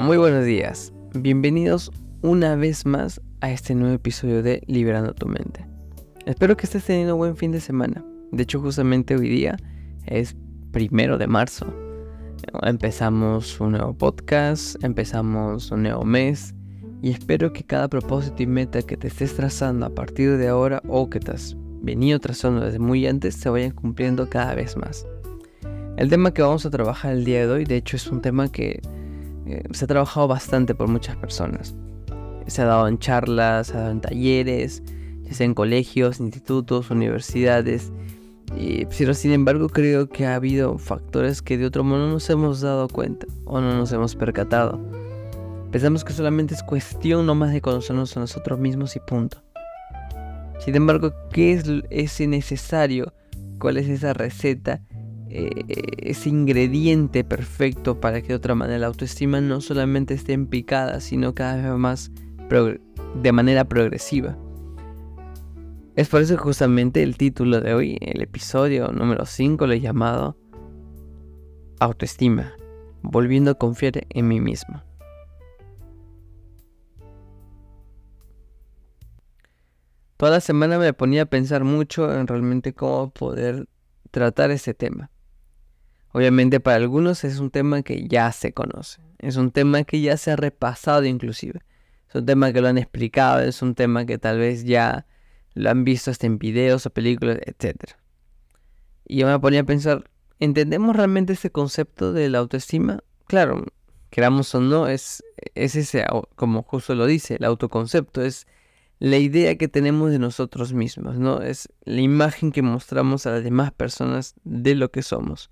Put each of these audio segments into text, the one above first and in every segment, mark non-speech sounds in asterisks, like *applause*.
Muy buenos días, bienvenidos una vez más a este nuevo episodio de Liberando tu mente. Espero que estés teniendo un buen fin de semana. De hecho, justamente hoy día es primero de marzo. Empezamos un nuevo podcast, empezamos un nuevo mes y espero que cada propósito y meta que te estés trazando a partir de ahora o que te has venido trazando desde muy antes se vayan cumpliendo cada vez más. El tema que vamos a trabajar el día de hoy, de hecho, es un tema que eh, se ha trabajado bastante por muchas personas. Se ha dado en charlas, se ha dado en talleres, ya sea en colegios, institutos, universidades. pero sin embargo creo que ha habido factores que de otro modo no nos hemos dado cuenta o no nos hemos percatado. Pensamos que solamente es cuestión nomás de conocernos a nosotros mismos y punto. Sin embargo, ¿qué es ese necesario? ¿Cuál es esa receta eh, ese ingrediente perfecto para que de otra manera la autoestima no solamente esté en picada, sino cada vez más de manera progresiva. Es por eso que justamente el título de hoy, el episodio número 5, lo he llamado Autoestima, volviendo a confiar en mí mismo. Toda la semana me ponía a pensar mucho en realmente cómo poder tratar ese tema. Obviamente para algunos es un tema que ya se conoce, es un tema que ya se ha repasado inclusive, es un tema que lo han explicado, es un tema que tal vez ya lo han visto hasta en videos o películas, etc. Y yo me ponía a pensar, ¿entendemos realmente ese concepto de la autoestima? Claro, queramos o no, es, es ese, como justo lo dice, el autoconcepto, es la idea que tenemos de nosotros mismos, ¿no? Es la imagen que mostramos a las demás personas de lo que somos.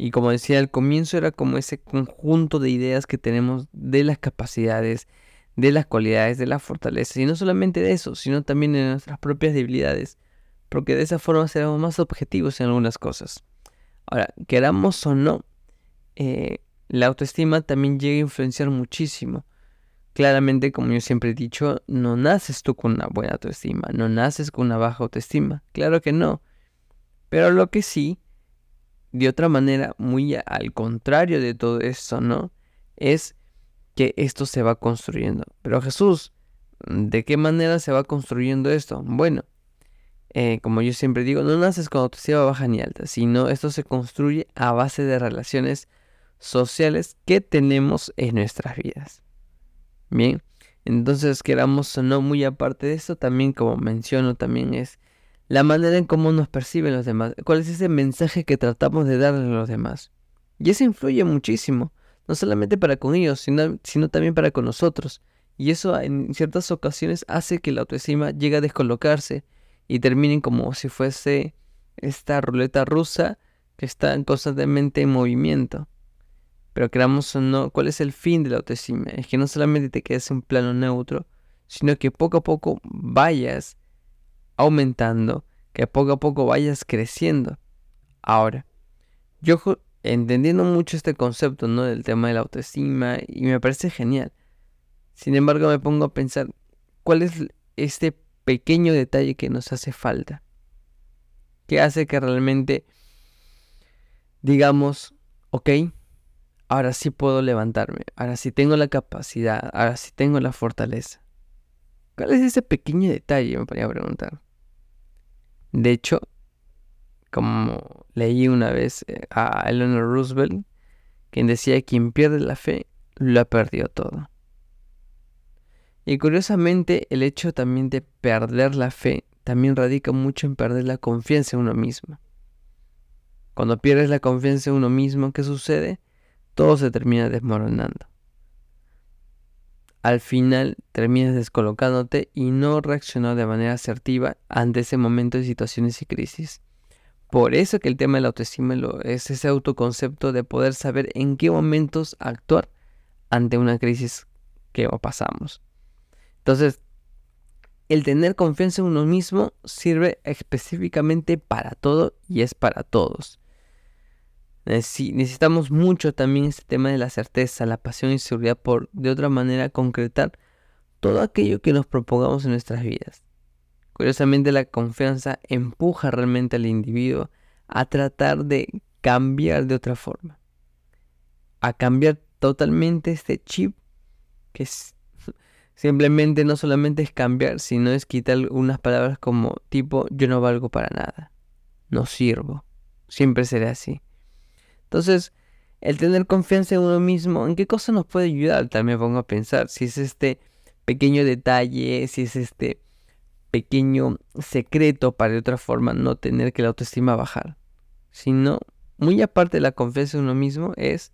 Y como decía al comienzo, era como ese conjunto de ideas que tenemos de las capacidades, de las cualidades, de las fortalezas. Y no solamente de eso, sino también de nuestras propias debilidades. Porque de esa forma seremos más objetivos en algunas cosas. Ahora, queramos o no, eh, la autoestima también llega a influenciar muchísimo. Claramente, como yo siempre he dicho, no naces tú con una buena autoestima, no naces con una baja autoestima. Claro que no. Pero lo que sí de otra manera, muy al contrario de todo esto, ¿no? Es que esto se va construyendo. Pero Jesús, ¿de qué manera se va construyendo esto? Bueno, eh, como yo siempre digo, no naces con autoestima baja ni alta, sino esto se construye a base de relaciones sociales que tenemos en nuestras vidas. Bien, entonces queramos o no muy aparte de esto, también como menciono, también es la manera en cómo nos perciben los demás, cuál es ese mensaje que tratamos de darle a los demás. Y eso influye muchísimo, no solamente para con ellos, sino, sino también para con nosotros. Y eso en ciertas ocasiones hace que la autoestima llegue a descolocarse y terminen como si fuese esta ruleta rusa que está constantemente en movimiento. Pero creamos o no, ¿cuál es el fin de la autoestima? Es que no solamente te quedes en un plano neutro, sino que poco a poco vayas aumentando, que poco a poco vayas creciendo. Ahora, yo entendiendo mucho este concepto, ¿no? Del tema de la autoestima y me parece genial. Sin embargo, me pongo a pensar, ¿cuál es este pequeño detalle que nos hace falta? Que hace que realmente digamos, ok, ahora sí puedo levantarme, ahora sí tengo la capacidad, ahora sí tengo la fortaleza. ¿Cuál es ese pequeño detalle? Me podría preguntar. De hecho, como leí una vez eh, a Eleanor Roosevelt, quien decía, quien pierde la fe, lo ha perdido todo. Y curiosamente, el hecho también de perder la fe también radica mucho en perder la confianza en uno mismo. Cuando pierdes la confianza en uno mismo, ¿qué sucede? Todo se termina desmoronando al final terminas descolocándote y no reaccionar de manera asertiva ante ese momento de situaciones y crisis. Por eso que el tema de la autoestima es ese autoconcepto de poder saber en qué momentos actuar ante una crisis que pasamos. Entonces, el tener confianza en uno mismo sirve específicamente para todo y es para todos. Necesitamos mucho también este tema de la certeza, la pasión y seguridad por de otra manera concretar todo aquello que nos propongamos en nuestras vidas. Curiosamente la confianza empuja realmente al individuo a tratar de cambiar de otra forma, a cambiar totalmente este chip que *laughs* simplemente no solamente es cambiar, sino es quitar unas palabras como tipo yo no valgo para nada, no sirvo, siempre seré así. Entonces, el tener confianza en uno mismo, ¿en qué cosa nos puede ayudar? También pongo a pensar si es este pequeño detalle, si es este pequeño secreto para de otra forma no tener que la autoestima bajar, sino muy aparte de la confianza en uno mismo es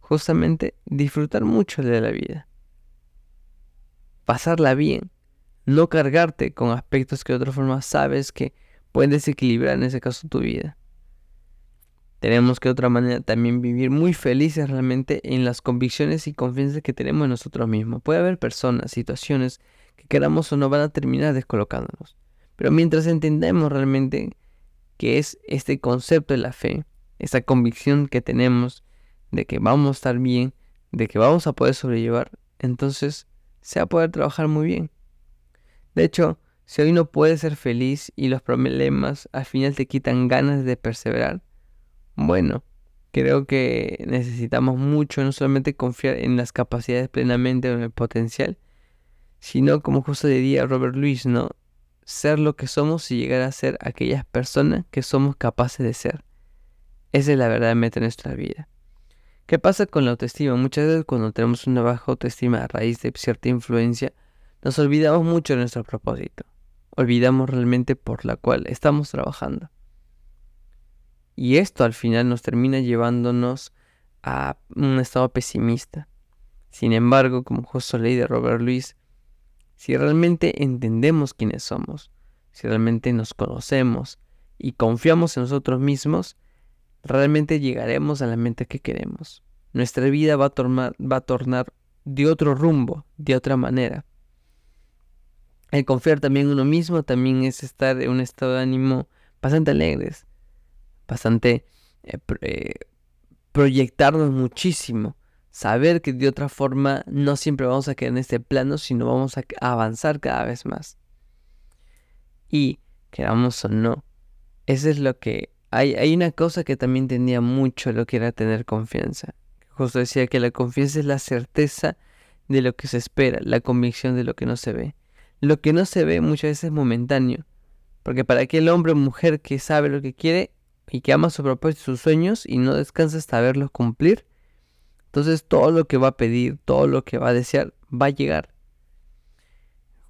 justamente disfrutar mucho de la vida. Pasarla bien. No cargarte con aspectos que de otra forma sabes que pueden desequilibrar en ese caso tu vida. Tenemos que de otra manera también vivir muy felices realmente en las convicciones y confianza que tenemos en nosotros mismos. Puede haber personas, situaciones que queramos o no van a terminar descolocándonos. Pero mientras entendemos realmente que es este concepto de la fe, esa convicción que tenemos de que vamos a estar bien, de que vamos a poder sobrellevar, entonces se va a poder trabajar muy bien. De hecho, si hoy no puedes ser feliz y los problemas al final te quitan ganas de perseverar, bueno, creo que necesitamos mucho no solamente confiar en las capacidades plenamente o en el potencial, sino como justo diría Robert Louis, ¿no? Ser lo que somos y llegar a ser aquellas personas que somos capaces de ser. Esa es la verdad meta en nuestra vida. ¿Qué pasa con la autoestima? Muchas veces cuando tenemos una baja autoestima a raíz de cierta influencia, nos olvidamos mucho de nuestro propósito. Olvidamos realmente por la cual estamos trabajando. Y esto al final nos termina llevándonos a un estado pesimista. Sin embargo, como justo leí de Robert Louis, si realmente entendemos quiénes somos, si realmente nos conocemos y confiamos en nosotros mismos, realmente llegaremos a la mente que queremos. Nuestra vida va a, tornar, va a tornar de otro rumbo, de otra manera. El confiar también en uno mismo también es estar en un estado de ánimo bastante alegres, bastante eh, eh, proyectarnos muchísimo, saber que de otra forma no siempre vamos a quedar en este plano, sino vamos a avanzar cada vez más. Y queramos o no, eso es lo que hay, una cosa que también tenía mucho lo que era tener confianza. Justo decía que la confianza es la certeza de lo que se espera, la convicción de lo que no se ve. Lo que no se ve muchas veces es momentáneo, porque para aquel hombre o mujer que sabe lo que quiere y que ama su propósito y sus sueños y no descansa hasta verlos cumplir, entonces todo lo que va a pedir, todo lo que va a desear, va a llegar.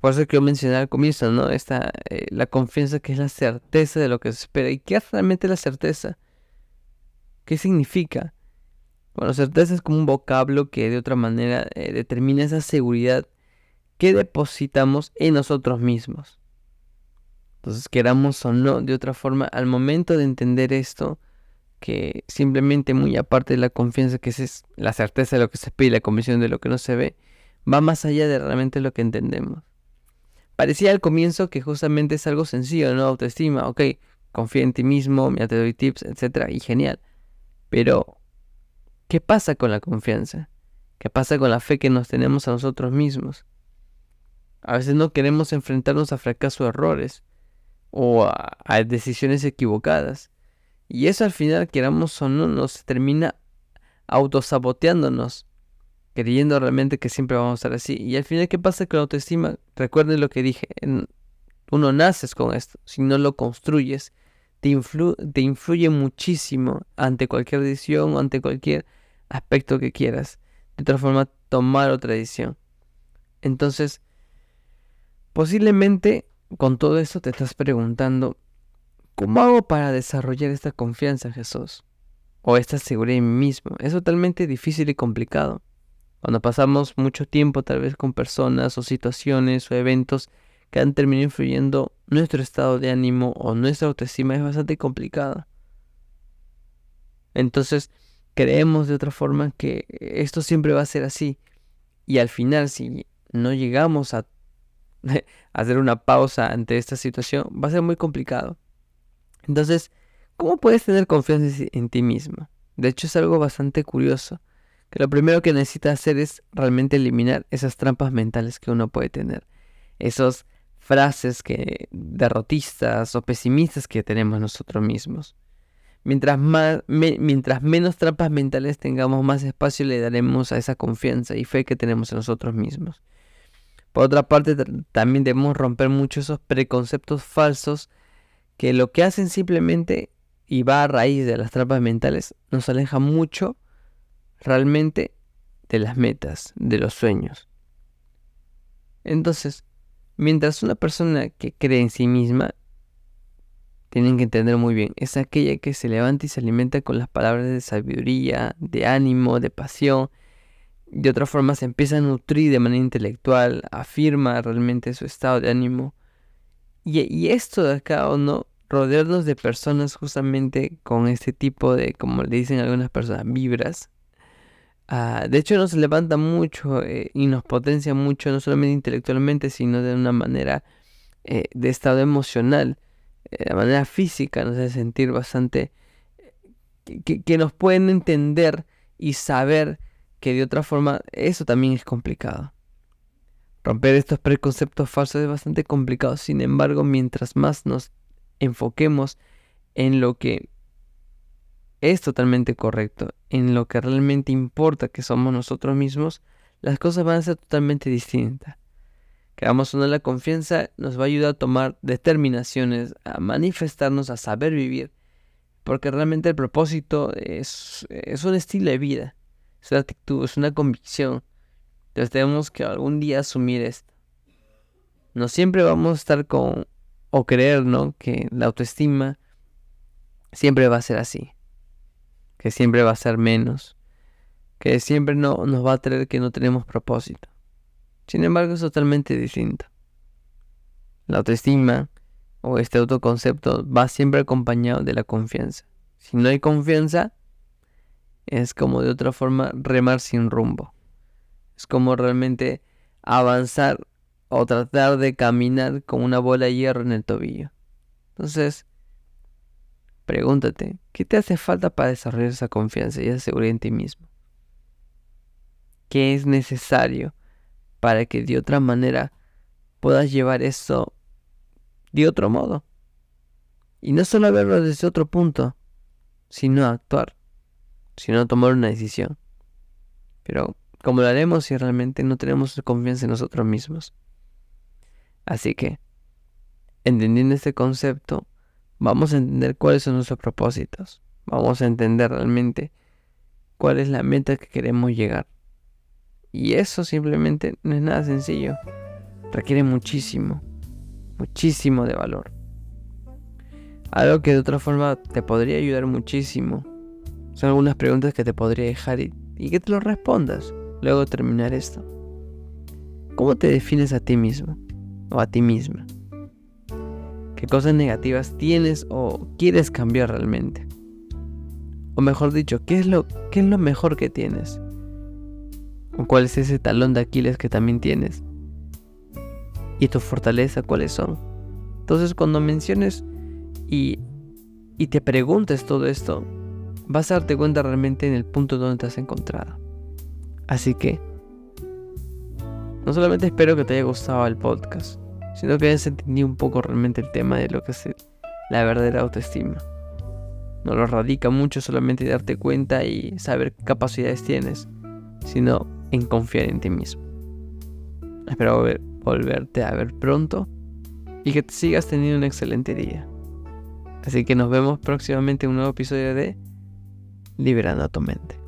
Por eso quiero mencionar al comienzo, ¿no? Esta, eh, la confianza que es la certeza de lo que se espera. ¿Y qué es realmente la certeza? ¿Qué significa? Bueno, certeza es como un vocablo que de otra manera eh, determina esa seguridad que depositamos en nosotros mismos. Entonces, queramos o no, de otra forma, al momento de entender esto, que simplemente muy aparte de la confianza, que es la certeza de lo que se y la convicción de lo que no se ve, va más allá de realmente lo que entendemos. Parecía al comienzo que justamente es algo sencillo, ¿no? Autoestima, ok, confía en ti mismo, mira, te doy tips, etc. Y genial. Pero, ¿qué pasa con la confianza? ¿Qué pasa con la fe que nos tenemos a nosotros mismos? A veces no queremos enfrentarnos a fracaso o errores o a, decisiones equivocadas. Y eso al final, queramos o no, nos termina autosaboteándonos creyendo realmente que siempre vamos a estar así. Y al final, ¿qué pasa con la autoestima? Recuerden lo que dije, uno naces con esto, si no lo construyes, te, te influye muchísimo ante cualquier decisión ante cualquier aspecto que quieras. De otra forma, tomar otra decisión. Entonces, posiblemente con todo esto te estás preguntando, ¿cómo hago para desarrollar esta confianza en Jesús? O esta seguridad en mí mismo. Es totalmente difícil y complicado. Cuando pasamos mucho tiempo tal vez con personas o situaciones o eventos que han terminado influyendo nuestro estado de ánimo o nuestra autoestima es bastante complicada. Entonces creemos de otra forma que esto siempre va a ser así. Y al final si no llegamos a *laughs* hacer una pausa ante esta situación va a ser muy complicado. Entonces, ¿cómo puedes tener confianza en ti mismo? De hecho es algo bastante curioso que lo primero que necesita hacer es realmente eliminar esas trampas mentales que uno puede tener. Esas frases que derrotistas o pesimistas que tenemos nosotros mismos. Mientras, más, mientras menos trampas mentales tengamos, más espacio le daremos a esa confianza y fe que tenemos en nosotros mismos. Por otra parte, también debemos romper mucho esos preconceptos falsos que lo que hacen simplemente, y va a raíz de las trampas mentales, nos aleja mucho realmente de las metas, de los sueños. Entonces, mientras una persona que cree en sí misma, tienen que entender muy bien, es aquella que se levanta y se alimenta con las palabras de sabiduría, de ánimo, de pasión. De otra forma se empieza a nutrir de manera intelectual, afirma realmente su estado de ánimo. Y, esto de acá o no, rodearnos de personas justamente con este tipo de, como le dicen algunas personas, vibras, Ah, de hecho nos levanta mucho eh, y nos potencia mucho, no solamente intelectualmente, sino de una manera eh, de estado emocional, eh, de manera física, nos hace sentir bastante, que, que nos pueden entender y saber que de otra forma eso también es complicado. Romper estos preconceptos falsos es bastante complicado, sin embargo, mientras más nos enfoquemos en lo que es totalmente correcto, en lo que realmente importa que somos nosotros mismos, las cosas van a ser totalmente distintas. Que hagamos una la confianza nos va a ayudar a tomar determinaciones, a manifestarnos, a saber vivir, porque realmente el propósito es, es un estilo de vida, es una actitud, es una convicción. Entonces tenemos que algún día asumir esto. No siempre vamos a estar con o creer, ¿no? Que la autoestima siempre va a ser así que siempre va a ser menos, que siempre no, nos va a traer que no tenemos propósito. Sin embargo, es totalmente distinto. La autoestima o este autoconcepto va siempre acompañado de la confianza. Si no hay confianza, es como de otra forma remar sin rumbo. Es como realmente avanzar o tratar de caminar con una bola de hierro en el tobillo. Entonces, Pregúntate, ¿qué te hace falta para desarrollar esa confianza y esa seguridad en ti mismo? ¿Qué es necesario para que de otra manera puedas llevar eso de otro modo? Y no solo verlo desde otro punto, sino actuar, sino tomar una decisión. Pero, ¿cómo lo haremos si realmente no tenemos confianza en nosotros mismos? Así que, entendiendo este concepto, vamos a entender cuáles son nuestros propósitos. Vamos a entender realmente cuál es la meta que queremos llegar. Y eso simplemente no es nada sencillo. Requiere muchísimo, muchísimo de valor. Algo que de otra forma te podría ayudar muchísimo. Son algunas preguntas que te podría dejar y, que te lo respondas luego de terminar esto. ¿Cómo te defines a ti mismo o a ti misma? qué cosas negativas tienes o quieres cambiar realmente. O mejor dicho, ¿qué es lo, qué es lo mejor que tienes? ¿O cuál es ese talón de Aquiles que también tienes? ¿Y tu fortaleza cuáles son? Entonces cuando menciones y, y te preguntes todo esto, vas a darte cuenta realmente en el punto donde te has encontrado. Así que, no solamente espero que te haya gustado el podcast, sino que hayas entendido un poco realmente el tema de lo que es la verdadera autoestima. No lo radica mucho solamente darte cuenta y saber qué capacidades tienes, sino en confiar en ti mismo. Espero volverte a ver pronto y que te sigas teniendo un excelente día. Así que nos vemos próximamente en un nuevo episodio de Liberando tu mente.